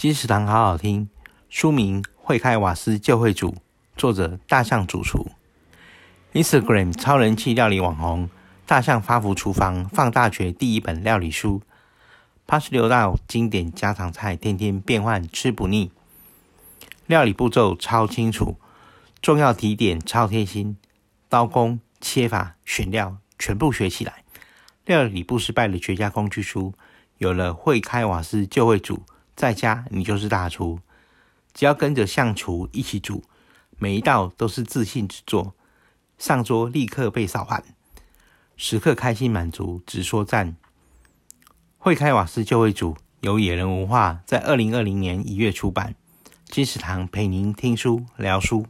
金石堂好好听，书名《会开瓦斯就会煮》，作者大象主厨。Instagram 超人气料理网红大象发福厨房放大学第一本料理书，八十六道经典家常菜，天天变换吃不腻。料理步骤超清楚，重要提点超贴心，刀工、切法、选料全部学起来。料理不失败的绝佳工具书，有了会开瓦斯就会煮，在家你就是大厨。只要跟着相厨一起煮，每一道都是自信之作，上桌立刻被扫完，时刻开心满足，直说赞。会开瓦斯就会煮，有野人文化在二零二零年一月出版。金石堂陪您听书聊书。